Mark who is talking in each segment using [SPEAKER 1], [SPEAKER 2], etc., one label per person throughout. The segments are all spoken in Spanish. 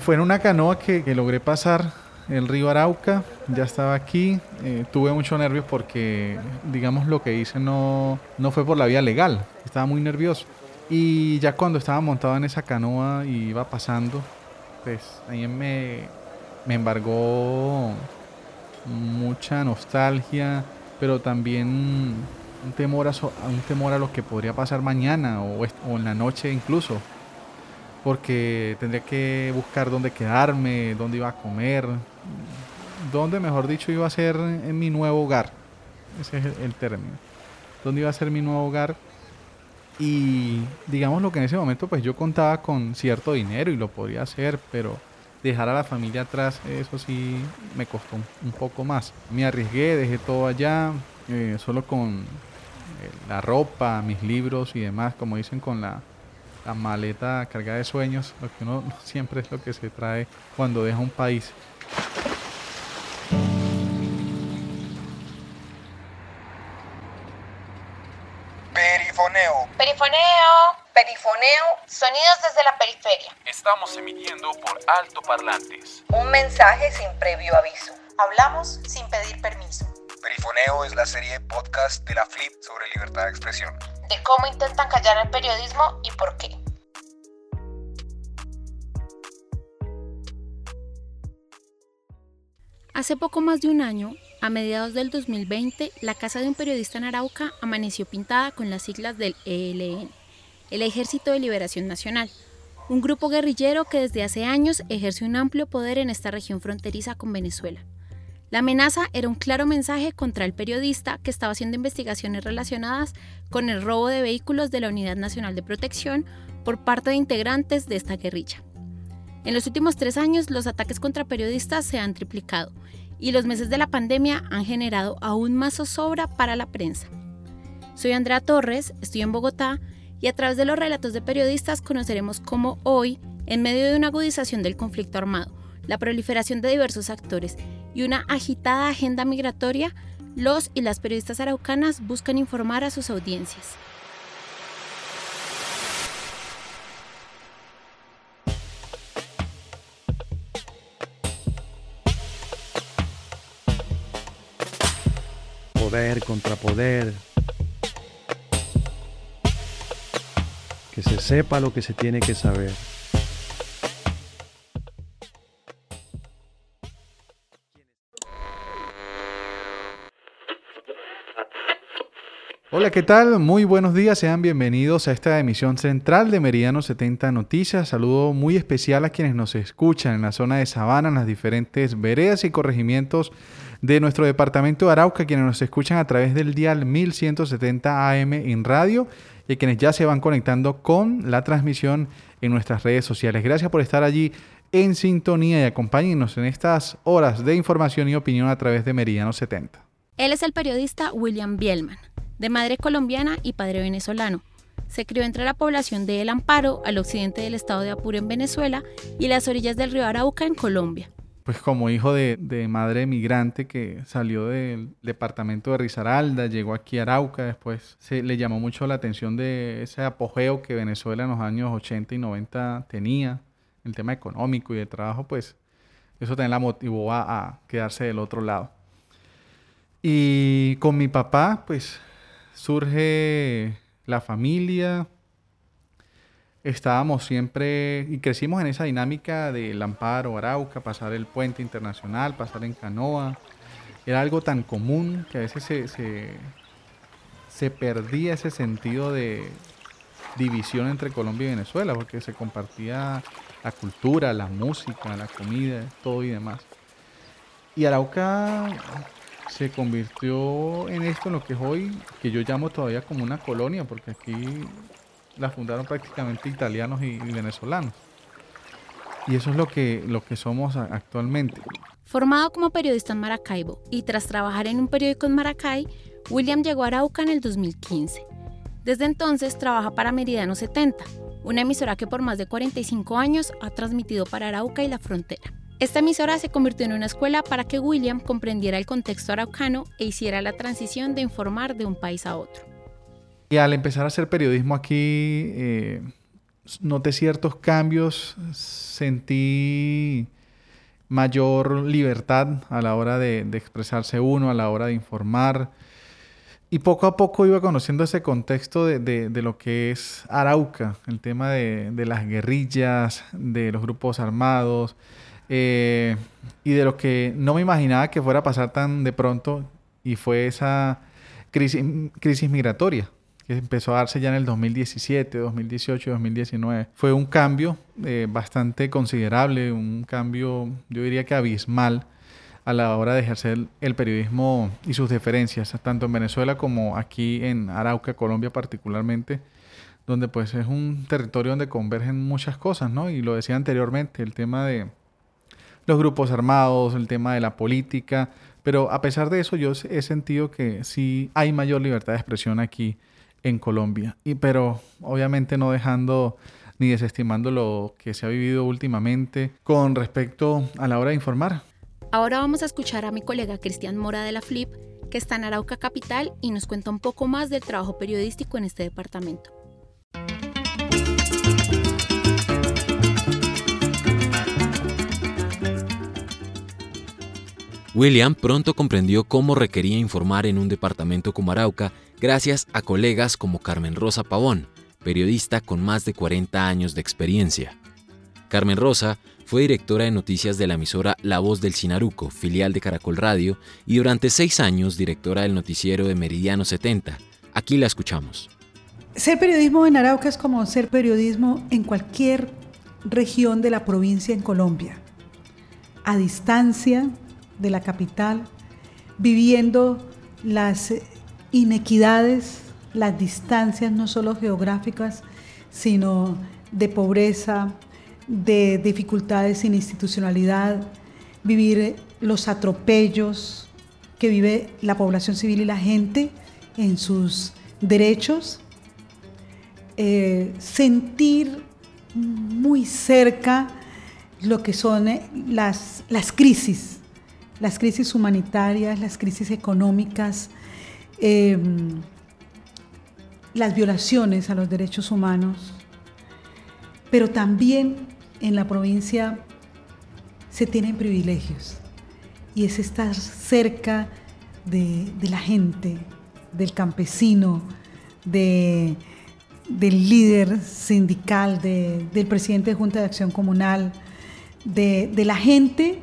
[SPEAKER 1] Fue en una canoa que, logré pasar el río Arauca, ya estaba aquí, eh, tuve mucho nervios porque, digamos, lo que hice no, no fue por la vía legal, estaba muy nervioso. Y ya cuando estaba montado en esa canoa y iba pasando, pues ahí me, me embargó mucha nostalgia, pero también un temor a, un temor a lo que podría pasar mañana o, o en la noche incluso porque tendría que buscar dónde quedarme, dónde iba a comer, dónde, mejor dicho, iba a ser en mi nuevo hogar. Ese es el, término. Dónde iba a ser mi nuevo hogar. Y digamos lo que en ese momento pues yo contaba con cierto dinero y lo podía hacer, pero dejar a la familia atrás, eso sí me costó un, poco más. Me arriesgué, dejé todo allá, eh, solo con eh, la ropa, mis libros y demás, como dicen, con la la maleta cargada de sueños, lo que uno siempre es lo que se trae cuando deja un país.
[SPEAKER 2] Perifoneo.
[SPEAKER 3] Perifoneo. Perifoneo. Sonidos desde la periferia.
[SPEAKER 4] Estamos emitiendo por altoparlantes.
[SPEAKER 3] Un mensaje sin previo aviso.
[SPEAKER 5] Hablamos sin pedir permiso.
[SPEAKER 2] Perifoneo es la serie de podcast de la Flip sobre libertad de expresión
[SPEAKER 3] de cómo intentan callar al periodismo y por qué.
[SPEAKER 6] Hace poco más de un año, a mediados del 2020, la casa de un periodista en Arauca amaneció pintada con las siglas del ELN, el Ejército de Liberación Nacional, un grupo guerrillero que desde hace años ejerce un amplio poder en esta región fronteriza con Venezuela. La amenaza era un claro mensaje contra el periodista que estaba haciendo investigaciones relacionadas con el robo de vehículos de la Unidad Nacional de Protección por parte de integrantes de esta guerrilla. En los últimos tres años, los ataques contra periodistas se han triplicado y los meses de la pandemia han generado aún más zozobra para la prensa. Soy Andrea Torres, estoy en Bogotá y a través de los relatos de periodistas conoceremos cómo hoy, en medio de una agudización del conflicto armado, la proliferación de diversos actores y una agitada agenda migratoria, los y las periodistas araucanas buscan informar a sus audiencias.
[SPEAKER 1] Poder contra poder. Que se sepa lo que se tiene que saber. Hola, ¿qué tal? Muy buenos días, sean bienvenidos a esta emisión central de Meridiano 70 Noticias. Saludo muy especial a quienes nos escuchan en la zona de Sabana, en las diferentes veredas y corregimientos de nuestro departamento de Arauca, quienes nos escuchan a través del dial 1170 AM en radio y quienes ya se van conectando con la transmisión en nuestras redes sociales. Gracias por estar allí en sintonía y acompáñenos en estas horas de información y opinión a través de Meridiano 70.
[SPEAKER 6] Él es el periodista William Bielman de madre colombiana y padre venezolano. Se crió entre la población de El Amparo, al occidente del estado de Apure en Venezuela, y las orillas del río Arauca en Colombia.
[SPEAKER 1] Pues como hijo de, madre migrante que salió del departamento de Risaralda, llegó aquí a Arauca, después se le llamó mucho la atención de ese apogeo que Venezuela en los años 80 y 90 tenía, el tema económico y de trabajo, pues eso también la motivó a quedarse del otro lado. Y con mi papá, pues surge la familia. Estábamos siempre y crecimos en esa dinámica del Amparo, Arauca, pasar el puente internacional, pasar en canoa. Era algo tan común que a veces se, se, perdía ese sentido de división entre Colombia y Venezuela, porque se compartía la cultura, la música, la comida, todo y demás. Y Arauca se convirtió en esto, en lo que es hoy, que yo llamo todavía como una colonia, porque aquí la fundaron prácticamente italianos y, venezolanos. Y eso es lo que, lo que somos actualmente.
[SPEAKER 6] Formado como periodista en Maracaibo y tras trabajar en un periódico en Maracay, William llegó a Arauca en el 2015. Desde entonces trabaja para Meridiano 70, una emisora que por más de 45 años ha transmitido para Arauca y la frontera. Esta emisora se convirtió en una escuela para que William comprendiera el contexto araucano e hiciera la transición de informar de un país a otro.
[SPEAKER 1] Y al empezar a hacer periodismo aquí, eh, noté ciertos cambios, sentí mayor libertad a la hora de, expresarse uno, a la hora de informar. Y poco a poco iba conociendo ese contexto de, lo que es Arauca, el tema de, las guerrillas, de los grupos armados, eh, y de lo que no me imaginaba que fuera a pasar tan de pronto, y fue esa crisis, crisis migratoria que empezó a darse ya en el 2017, 2018, 2019. Fue un cambio eh, bastante considerable, un cambio yo diría que abismal a la hora de ejercer el periodismo y sus diferencias, tanto en Venezuela como aquí en Arauca, Colombia particularmente, donde pues es un territorio donde convergen muchas cosas, ¿no? Y lo decía anteriormente, el tema de los grupos armados, el tema de la política, pero a pesar de eso yo he sentido que sí hay mayor libertad de expresión aquí en Colombia. Y pero obviamente no dejando ni desestimando lo que se ha vivido últimamente con respecto a la hora de informar.
[SPEAKER 6] Ahora vamos a escuchar a mi colega Cristian Mora de la Flip, que está en Arauca Capital y nos cuenta un poco más del trabajo periodístico en este departamento.
[SPEAKER 7] William pronto comprendió cómo requería informar en un departamento como Arauca gracias a colegas como Carmen Rosa Pavón, periodista con más de 40 años de experiencia. Carmen Rosa fue directora de noticias de la emisora La Voz del Sinaruco, filial de Caracol Radio, y durante seis años directora del noticiero de Meridiano 70. Aquí la escuchamos.
[SPEAKER 8] Ser periodismo en Arauca es como ser periodismo en cualquier región de la provincia en Colombia, a distancia de la capital, viviendo las inequidades, las distancias no solo geográficas, sino de pobreza, de dificultades sin institucionalidad, vivir los atropellos que vive la población civil y la gente en sus derechos, eh, sentir muy cerca lo que son eh, las, las crisis, las crisis humanitarias, las crisis económicas, Em, las violaciones a los derechos humanos, pero también en la provincia se tienen privilegios y es estar cerca de, la gente, del campesino, del líder sindical, del presidente de Junta de Acción Comunal, de, la gente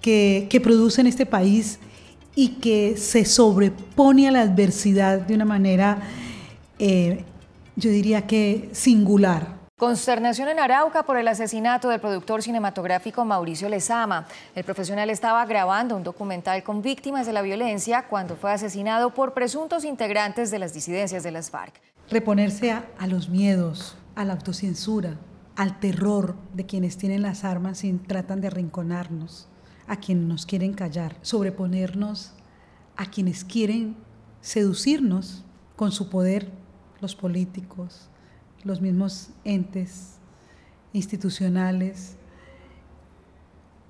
[SPEAKER 8] que, que produce en este país y que se sobrepone a la adversidad de una manera, eh, yo diría que singular.
[SPEAKER 9] Consternación en Arauca por el asesinato del productor cinematográfico Mauricio Lezama. El profesional estaba grabando un documental con víctimas de la violencia cuando fue asesinado por presuntos integrantes de las disidencias de las FARC.
[SPEAKER 8] Reponerse a, a los miedos, a la autocensura, al terror de quienes tienen las armas y tratan de arrinconarnos a quienes nos quieren callar, sobreponernos a quienes quieren seducirnos con su poder, los políticos, los mismos entes institucionales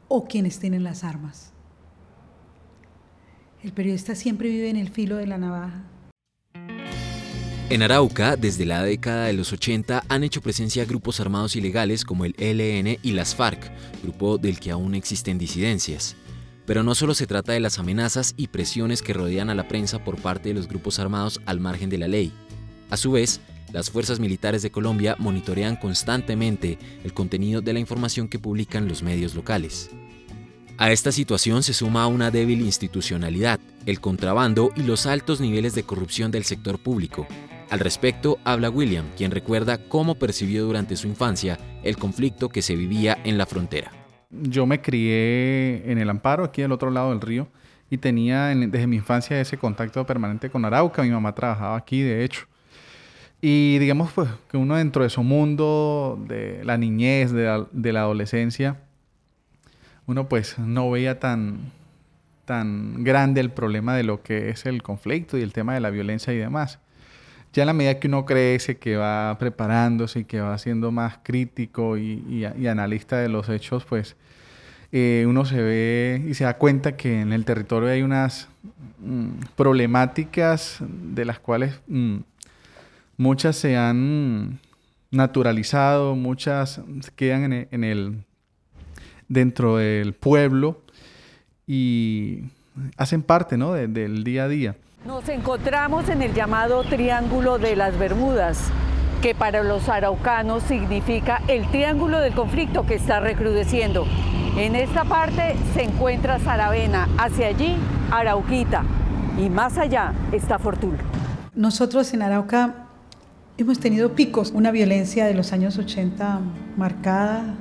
[SPEAKER 8] o quienes tienen las armas. El periodista siempre vive en el filo de la navaja.
[SPEAKER 7] En Arauca, desde la década de los 80, han hecho presencia grupos armados ilegales como el ELN y las FARC, grupo del que aún existen disidencias. Pero no solo se trata de las amenazas y presiones que rodean a la prensa por parte de los grupos armados al margen de la ley. A su vez, las fuerzas militares de Colombia monitorean constantemente el contenido de la información que publican los medios locales. A esta situación se suma una débil institucionalidad, el contrabando y los altos niveles de corrupción del sector público, al respecto habla William, quien recuerda cómo percibió durante su infancia el conflicto que se vivía en la frontera.
[SPEAKER 1] Yo me crié en el Amparo, aquí al otro lado del río, y tenía desde mi infancia ese contacto permanente con Arauca. Mi mamá trabajaba aquí, de hecho. Y digamos pues que uno dentro de su mundo, de la niñez, de la, de la adolescencia, uno pues no veía tan, tan grande el problema de lo que es el conflicto y el tema de la violencia y demás ya a la medida que uno crece, que va preparándose y que va siendo más crítico y, analista de los hechos, pues eh, uno se ve y se da cuenta que en el territorio hay unas mm, problemáticas de las cuales mm, muchas se han naturalizado, muchas quedan en el, dentro del pueblo y hacen parte ¿no? del día a día.
[SPEAKER 10] Nos encontramos en el llamado Triángulo de las Bermudas, que para los araucanos significa el triángulo del conflicto que está recrudeciendo. En esta parte se encuentra Saravena, hacia allí Arauquita y más allá está Fortul.
[SPEAKER 8] Nosotros en Arauca hemos tenido picos, una violencia de los años 80 marcada,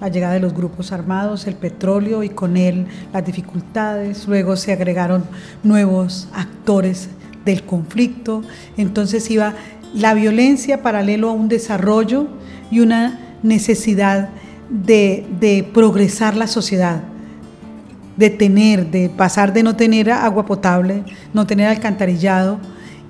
[SPEAKER 8] la llegada de los grupos armados, el petróleo y con él las dificultades. Luego se agregaron nuevos actores del conflicto. Entonces iba la violencia paralelo a un desarrollo y una necesidad de, progresar la sociedad, de tener, de pasar de no tener agua potable, no tener alcantarillado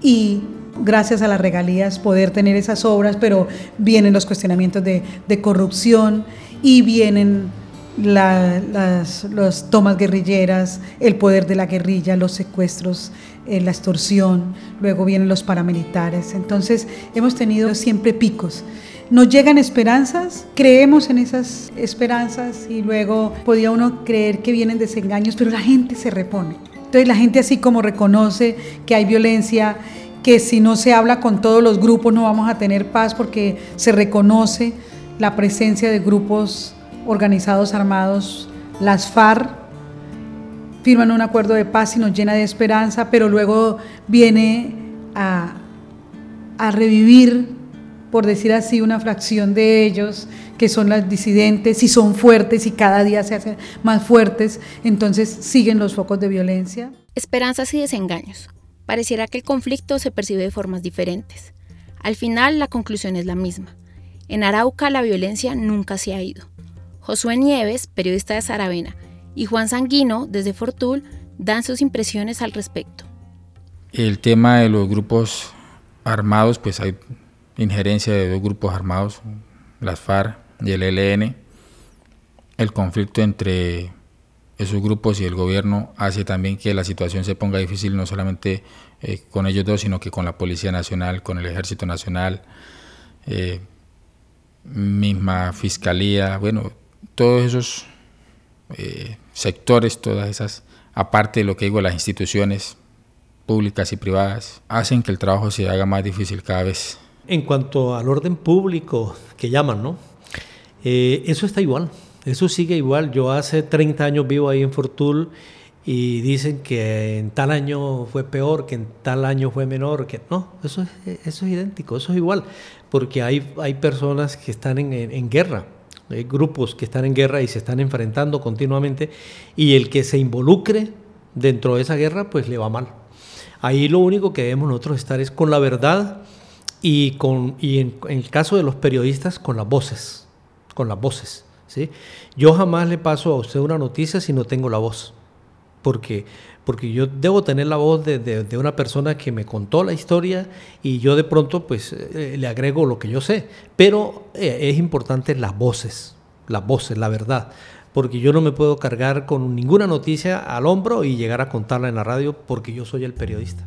[SPEAKER 8] y gracias a las regalías poder tener esas obras, pero vienen los cuestionamientos de corrupción y vienen las tomas guerrilleras, el poder de la guerrilla, los secuestros, eh, la extorsión, luego vienen los paramilitares. Entonces hemos tenido siempre picos. Nos llegan esperanzas, creemos en esas esperanzas y luego podía uno creer que vienen desengaños, pero la gente se repone. Entonces la gente así como reconoce que hay violencia, que si no se habla con todos los grupos no vamos a tener paz porque se reconoce la presencia de grupos organizados armados, las FARC, firman un acuerdo de paz y nos llena de esperanza, pero luego viene a, a revivir, por decir así, una fracción de ellos, que son las disidentes y son fuertes y cada día se hacen más fuertes, entonces siguen los focos de violencia.
[SPEAKER 6] Esperanzas y desengaños. Pareciera que el conflicto se percibe de formas diferentes. Al final la conclusión es la misma en Arauca la violencia nunca se ha ido. Josué Nieves, periodista de Saravena, y Juan Sanguino, desde Fortul, dan sus impresiones al respecto.
[SPEAKER 11] El tema de los grupos armados, pues hay injerencia de dos grupos armados, las FARC y el ELN. El conflicto entre esos grupos y el gobierno hace también que la situación se ponga difícil no solamente eh, con ellos dos, sino que con la Policía Nacional, con el Ejército Nacional. Eh, misma fiscalía, bueno, todos esos eh, sectores, todas esas, aparte de lo que digo, las instituciones públicas y privadas, hacen que el trabajo se haga más difícil cada vez.
[SPEAKER 12] En cuanto al orden público que llaman, ¿no? Eh, eso está igual, eso sigue igual. Yo hace 30 años vivo ahí en Fortul y dicen que en tal año fue peor, que en tal año fue menor, que no, eso es, eso es idéntico, eso es igual, porque hay, hay personas que están en, en, guerra, hay grupos que están en guerra y se están enfrentando continuamente, y el que se involucre dentro de esa guerra, pues le va mal. Ahí lo único que debemos nosotros estar es con la verdad y, con, y en, en el caso de los periodistas, con las voces, con las voces. ¿sí? Yo jamás le paso a usted una noticia si no tengo la voz porque, porque yo debo tener la voz de, una persona que me contó la historia y yo de pronto pues eh, le agrego lo que yo sé. Pero eh, es importante las voces, las voces, la verdad, porque yo no me puedo cargar con ninguna noticia al hombro y llegar a contarla en la radio porque yo soy el periodista.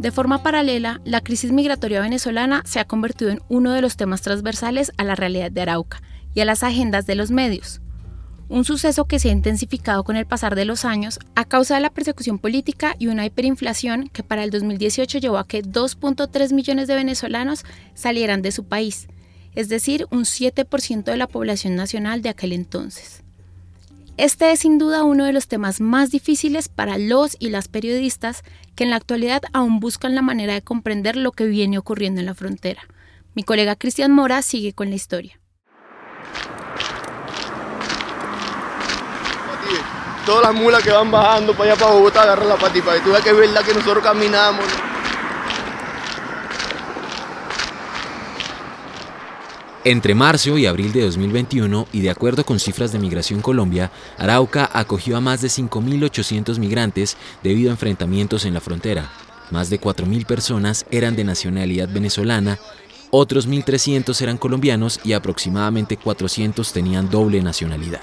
[SPEAKER 6] De forma paralela, la crisis migratoria venezolana se ha convertido en uno de los temas transversales a la realidad de Arauca y a las agendas de los medios. Un suceso que se ha intensificado con el pasar de los años a causa de la persecución política y una hiperinflación que para el 2018 llevó a que 2.3 millones de venezolanos salieran de su país, es decir, un 7% de la población nacional de aquel entonces. Este es sin duda uno de los temas más difíciles para los y las periodistas que en la actualidad aún buscan la manera de comprender lo que viene ocurriendo en la frontera. Mi colega Cristian Mora sigue con la historia.
[SPEAKER 13] Todas las mulas que van bajando para allá para Bogotá agarran la patipa y tú ves que es verdad que nosotros caminamos.
[SPEAKER 7] Entre marzo y abril de 2021, y de acuerdo con cifras de Migración Colombia, Arauca acogió a más de 5.800 migrantes debido a enfrentamientos en la frontera. Más de 4.000 personas eran de nacionalidad venezolana, otros 1.300 eran colombianos y aproximadamente 400 tenían doble nacionalidad.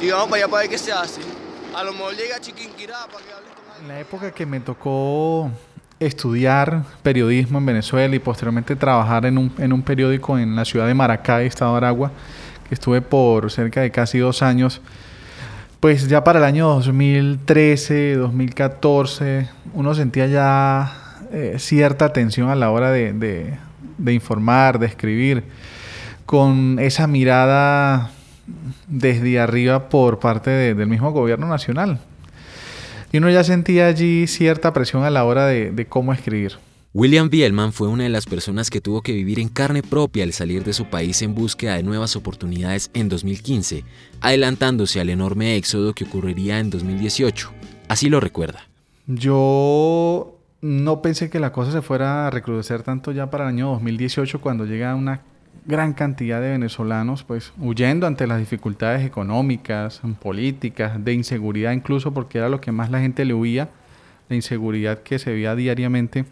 [SPEAKER 13] y vamos para allá para ver qué se hace. A lo mejor llega Chiquinquirá para que hable con
[SPEAKER 1] En la época que me tocó estudiar periodismo en Venezuela y posteriormente trabajar en un, en un periódico en la ciudad de Maracay, Estado de Aragua, que estuve por cerca de casi dos años, pues ya para el año 2013, 2014, uno sentía ya eh, cierta tensión a la hora de, de, informar, de escribir, con esa mirada desde arriba por parte de, del mismo gobierno nacional. Y uno ya sentía allí cierta presión a la hora de, de cómo escribir.
[SPEAKER 7] William Bielman fue una de las personas que tuvo que vivir en carne propia al salir de su país en búsqueda de nuevas oportunidades en 2015, adelantándose al enorme éxodo que ocurriría en 2018. Así lo recuerda.
[SPEAKER 1] Yo no pensé que la cosa se fuera a recrudecer tanto ya para el año 2018 cuando llega una gran cantidad de venezolanos pues huyendo ante las dificultades económicas, políticas, de inseguridad incluso porque era lo que más la gente le huía, la inseguridad que se veía diariamente.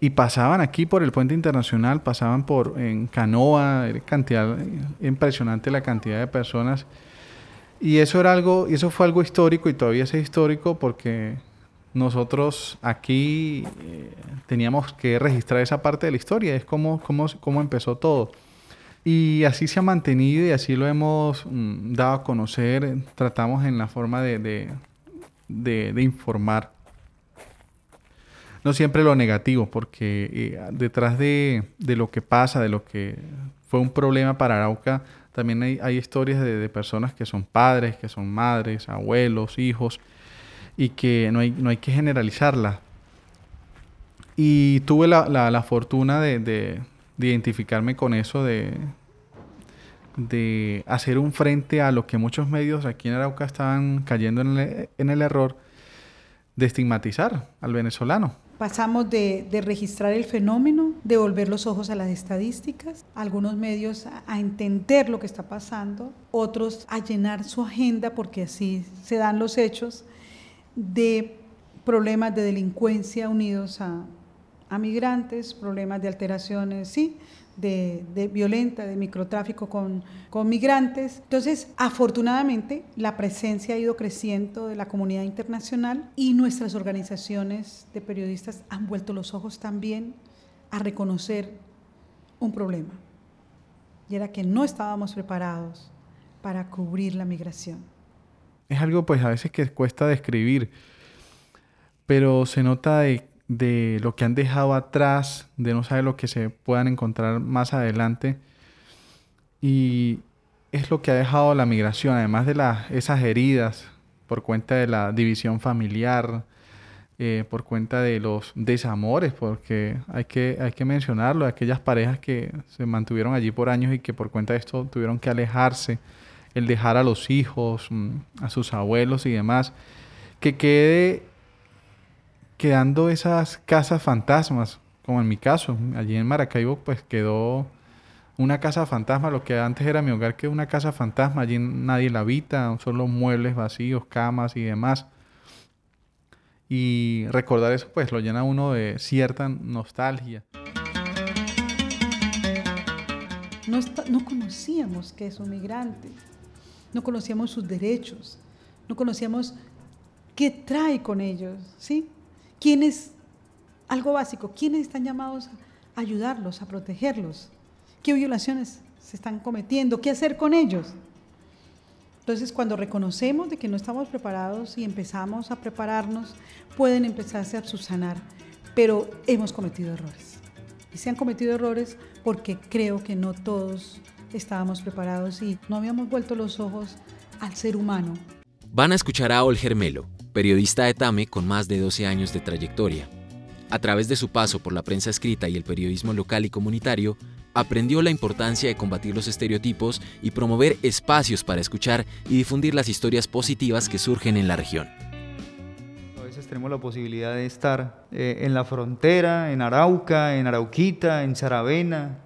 [SPEAKER 1] Y pasaban aquí por el puente internacional, pasaban por en canoa, cantidad impresionante la cantidad de personas. Y eso era algo, y eso fue algo histórico y todavía es histórico porque nosotros aquí eh, teníamos que registrar esa parte de la historia, es como cómo, cómo empezó todo. Y así se ha mantenido y así lo hemos mm, dado a conocer, tratamos en la forma de, de, de, informar. No siempre lo negativo, porque eh, detrás de, lo que pasa, de lo que fue un problema para Arauca, también hay, hay historias de personas que son padres, que son madres, abuelos, hijos, y que no hay, no hay que generalizarla. Y tuve la, la, la fortuna de, de, de, identificarme con eso, de, de hacer un frente a lo que muchos medios aquí en Arauca estaban cayendo en el, en el error de estigmatizar al venezolano.
[SPEAKER 8] Pasamos de, de, registrar el fenómeno, de volver los ojos a las estadísticas, algunos medios a, a, entender lo que está pasando, otros a llenar su agenda porque así se dan los hechos, de problemas de delincuencia unidos a, a migrantes, problemas de alteraciones, sí, de, de, violenta, de microtráfico con, con migrantes. Entonces, afortunadamente, la presencia ha ido creciendo de la comunidad internacional y nuestras organizaciones de periodistas han vuelto los ojos también a reconocer un problema. Y era que no estábamos preparados para cubrir la migración.
[SPEAKER 1] Es algo pues a veces que cuesta describir, pero se nota de de lo que han dejado atrás, de no saber lo que se puedan encontrar más adelante. Y es lo que ha dejado la migración, además de la, esas heridas por cuenta de la división familiar, eh, por cuenta de los desamores, porque hay que, hay que mencionarlo, aquellas parejas que se mantuvieron allí por años y que por cuenta de esto tuvieron que alejarse, el dejar a los hijos, mm, a sus abuelos y demás, que quede quedando esas casas fantasmas, como en mi caso, allí en Maracaibo pues quedó una casa fantasma, lo que antes era mi hogar que una casa fantasma, allí nadie la habita, solo muebles vacíos, camas y demás. Y recordar eso pues lo llena uno de cierta nostalgia.
[SPEAKER 8] No, está, no conocíamos que es un migrante, no conocíamos sus derechos, no conocíamos qué trae con ellos, ¿sí? ¿Quiénes, algo básico, quiénes están llamados a ayudarlos, a protegerlos? ¿Qué violaciones se están cometiendo? ¿Qué hacer con ellos? Entonces, cuando reconocemos de que no estamos preparados y empezamos a prepararnos, pueden empezarse a subsanar, pero hemos cometido errores. Y se han cometido errores porque creo que no todos estábamos preparados y no habíamos vuelto los ojos al ser humano.
[SPEAKER 7] Van a escuchar a Olger Melo, periodista de TAME con más de 12 años de trayectoria. A través de su paso por la prensa escrita y el periodismo local y comunitario, aprendió la importancia de combatir los estereotipos y promover espacios para escuchar y difundir las historias positivas que surgen en la región.
[SPEAKER 14] A veces tenemos la posibilidad de estar eh, en la frontera, en Arauca, en Arauquita, en Saravena,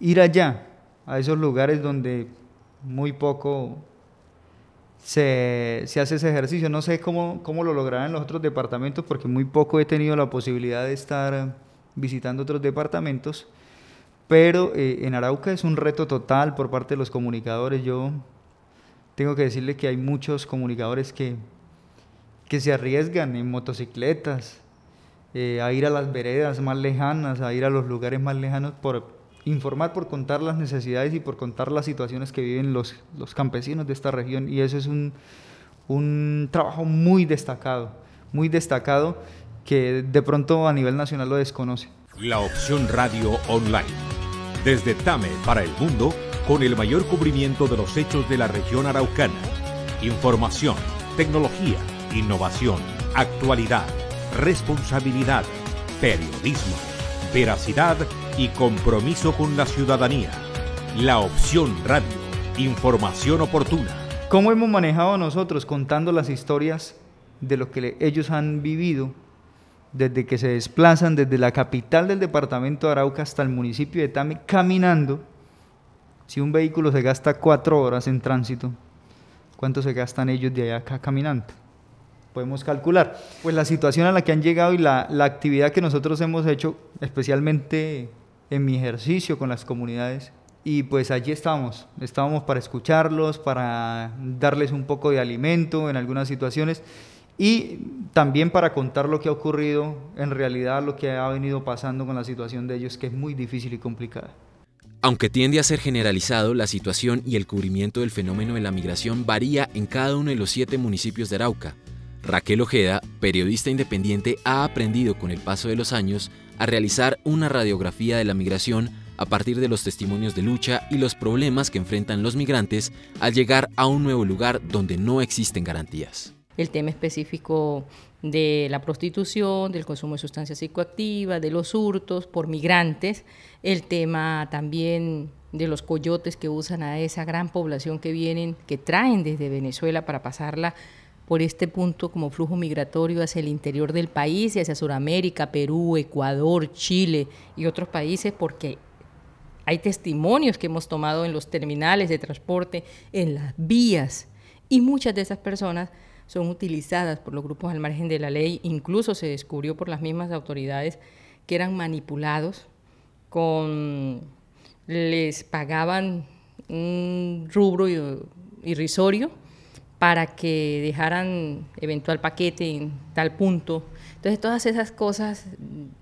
[SPEAKER 14] ir allá, a esos lugares donde muy poco se, se, hace ese ejercicio. No sé cómo, cómo lo lograrán en los otros departamentos porque muy poco he tenido la posibilidad de estar visitando otros departamentos, pero eh, en Arauca es un reto total por parte de los comunicadores. Yo tengo que decirle que hay muchos comunicadores que, que se arriesgan en motocicletas, eh, a ir a las veredas más lejanas, a ir a los lugares más lejanos por informar, por contar las necesidades y por contar las situaciones que viven los, los campesinos de esta región. Y eso es un, un trabajo muy destacado, muy destacado que de pronto a nivel nacional lo desconoce.
[SPEAKER 15] La opción radio online. Desde Tame para el mundo, con el mayor cubrimiento de los hechos de la región araucana. Información, tecnología, innovación, actualidad, responsabilidad, periodismo, veracidad y compromiso con la ciudadanía. La opción radio. Información oportuna.
[SPEAKER 14] ¿Cómo hemos manejado nosotros contando las historias de lo que ellos han vivido desde que se desplazan desde la capital del departamento de Arauca hasta el municipio de Tame caminando? Si un vehículo se gasta cuatro horas en tránsito, ¿cuánto se gastan ellos de allá acá caminando? Podemos calcular. Pues la situación a la que han llegado y la, la actividad que nosotros hemos hecho, especialmente en mi ejercicio con las comunidades, y pues allí estábamos, estábamos para escucharlos, para darles un poco de alimento en algunas situaciones y también para contar lo que ha ocurrido, en realidad lo que ha venido pasando con la situación de ellos, que es muy difícil y complicada.
[SPEAKER 7] Aunque tiende a ser generalizado, la situación y el cubrimiento del fenómeno de la migración varía en cada uno de los siete municipios de Arauca. Raquel Ojeda, periodista independiente, ha aprendido con el paso de los años a realizar una radiografía de la migración a partir de los testimonios de lucha y los problemas que enfrentan los migrantes al llegar a un nuevo lugar donde no existen garantías.
[SPEAKER 16] El tema específico de la prostitución, del consumo de sustancias psicoactivas, de los hurtos por migrantes, el tema también de los coyotes que usan a esa gran población que vienen, que traen desde Venezuela para pasarla por este punto como flujo migratorio hacia el interior del país y hacia Sudamérica, Perú, Ecuador, Chile y otros países, porque hay testimonios que hemos tomado en los terminales de transporte, en las vías, y muchas de esas personas son utilizadas por los grupos al margen de la ley, incluso se descubrió por las mismas autoridades que eran manipulados con les pagaban un rubro irrisorio para que dejaran eventual paquete en tal punto. Entonces, todas esas cosas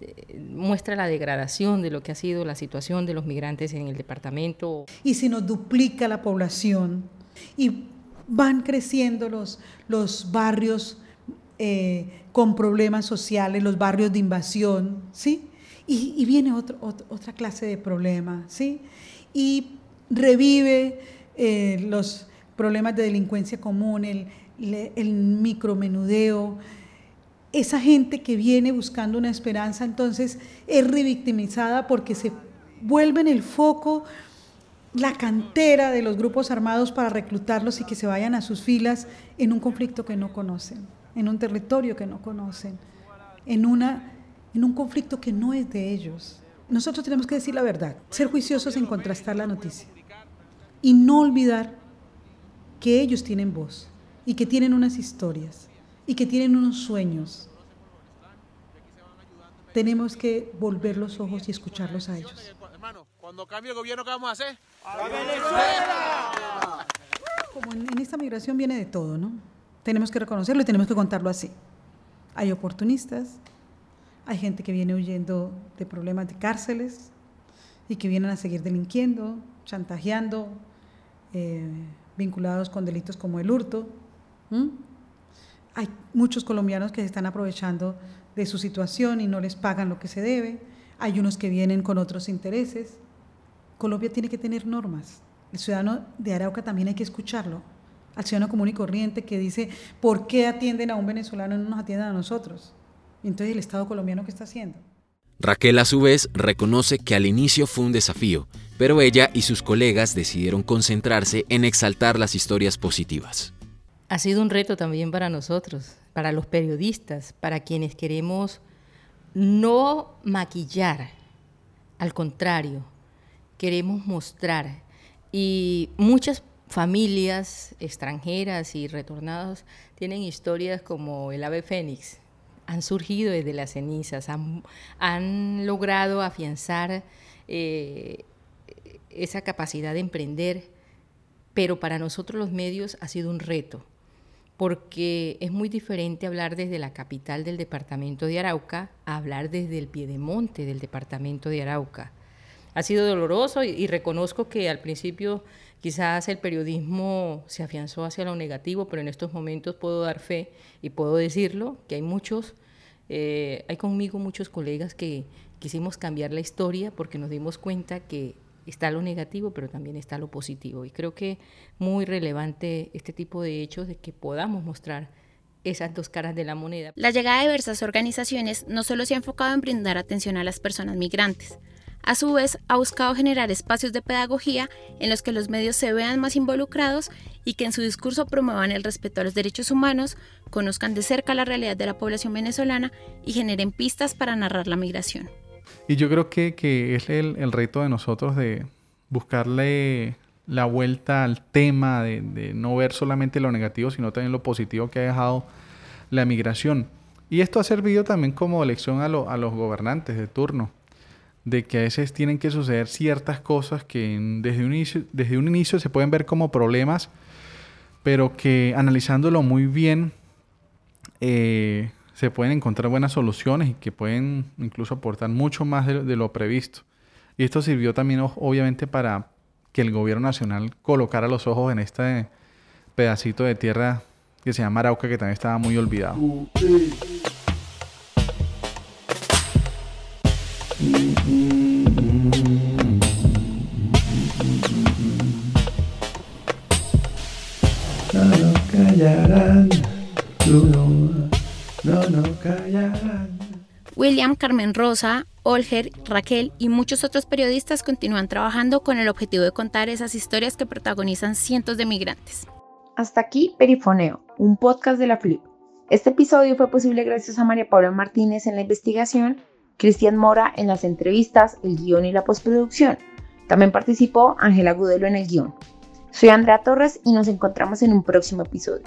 [SPEAKER 16] eh, muestran la degradación de lo que ha sido la situación de los migrantes en el departamento.
[SPEAKER 8] Y si nos duplica la población y van creciendo los, los barrios eh, con problemas sociales, los barrios de invasión, ¿sí? Y, viene otra clase de problema, ¿sí? Y revive eh, los problemas de delincuencia común, el, el micromenudeo, esa gente que viene buscando una esperanza, entonces es revictimizada porque se vuelve en el foco la cantera de los grupos armados para reclutarlos y que se vayan a sus filas en un conflicto que no conocen, en un territorio que no conocen, en, una, en un conflicto que no es de ellos. Nosotros tenemos que decir la verdad, ser juiciosos en contrastar la noticia y no olvidar que ellos tienen voz y que tienen unas historias y que tienen unos sueños. Tenemos que volver los ojos y escucharlos a ellos.
[SPEAKER 17] Hermano, cuando cambie el gobierno, ¿qué vamos a hacer?
[SPEAKER 8] ¡A Venezuela! Como en, en esta migración viene de todo, ¿no? Tenemos que reconocerlo y tenemos que contarlo así. Hay oportunistas, hay gente que viene huyendo de problemas de cárceles y que vienen a seguir delinquiendo, chantajeando, eh, vinculados con delitos como el hurto. Hay muchos colombianos que se están aprovechando de su situación y no les pagan lo que se debe. Hay unos que vienen con otros intereses. Colombia tiene que tener normas. El ciudadano de Arauca también hay que escucharlo. Al ciudadano común y corriente que dice, ¿por qué atienden a un venezolano y no nos atienden a nosotros? Entonces, ¿el Estado colombiano qué está haciendo?
[SPEAKER 7] Raquel a su vez reconoce que al inicio fue un desafío, pero ella y sus colegas decidieron concentrarse en exaltar las historias positivas.
[SPEAKER 16] Ha sido un reto también para nosotros, para los periodistas, para quienes queremos no maquillar, al contrario, queremos mostrar. Y muchas familias extranjeras y retornados tienen historias como el ave fénix, han surgido desde las cenizas, han, logrado afianzar eh, esa capacidad de emprender, pero para nosotros los medios ha sido un reto, porque es muy diferente hablar desde la capital del departamento de Arauca a hablar desde el piedemonte del departamento de Arauca. Ha sido doloroso y, reconozco que al principio quizás el periodismo se afianzó hacia lo negativo, pero en estos momentos puedo dar fe y puedo decirlo, que hay muchos, eh, hay conmigo muchos colegas que quisimos cambiar la historia porque nos dimos cuenta que está lo negativo, pero también está lo positivo. Y creo que muy relevante este tipo de hechos de que podamos mostrar esas dos caras de la moneda.
[SPEAKER 6] La llegada de diversas organizaciones no solo se ha enfocado en brindar atención a las personas migrantes, a su vez ha buscado generar espacios de pedagogía en los que los medios se vean más involucrados y que en su discurso promuevan el respeto a los derechos humanos, conozcan de cerca la realidad de la población venezolana y generen pistas para narrar la migración.
[SPEAKER 1] Y yo creo que, que es el, el, reto de nosotros de buscarle la vuelta al tema, de, de, no ver solamente lo negativo, sino también lo positivo que ha dejado la migración. Y esto ha servido también como lección a, a los gobernantes de turno, de que a veces tienen que suceder ciertas cosas que desde un inicio, desde un inicio se pueden ver como problemas, pero que analizándolo muy bien, eh, se pueden encontrar buenas soluciones y que pueden incluso aportar mucho más de, lo previsto. Y esto sirvió también obviamente para que el gobierno nacional colocara los ojos en este pedacito de tierra que se llama Arauca, que también estaba muy olvidado.
[SPEAKER 6] William, Carmen Rosa, Olger, Raquel y muchos otros periodistas continúan trabajando con el objetivo de contar esas historias que protagonizan cientos de migrantes.
[SPEAKER 3] Hasta aquí Perifoneo, un podcast de la Flip. Este episodio fue posible gracias a María Paula Martínez en la investigación, Cristian Mora en las entrevistas, el guion y la postproducción. También participó Ángela Gudelo en el guion. Soy Andrea Torres y nos encontramos en un próximo episodio.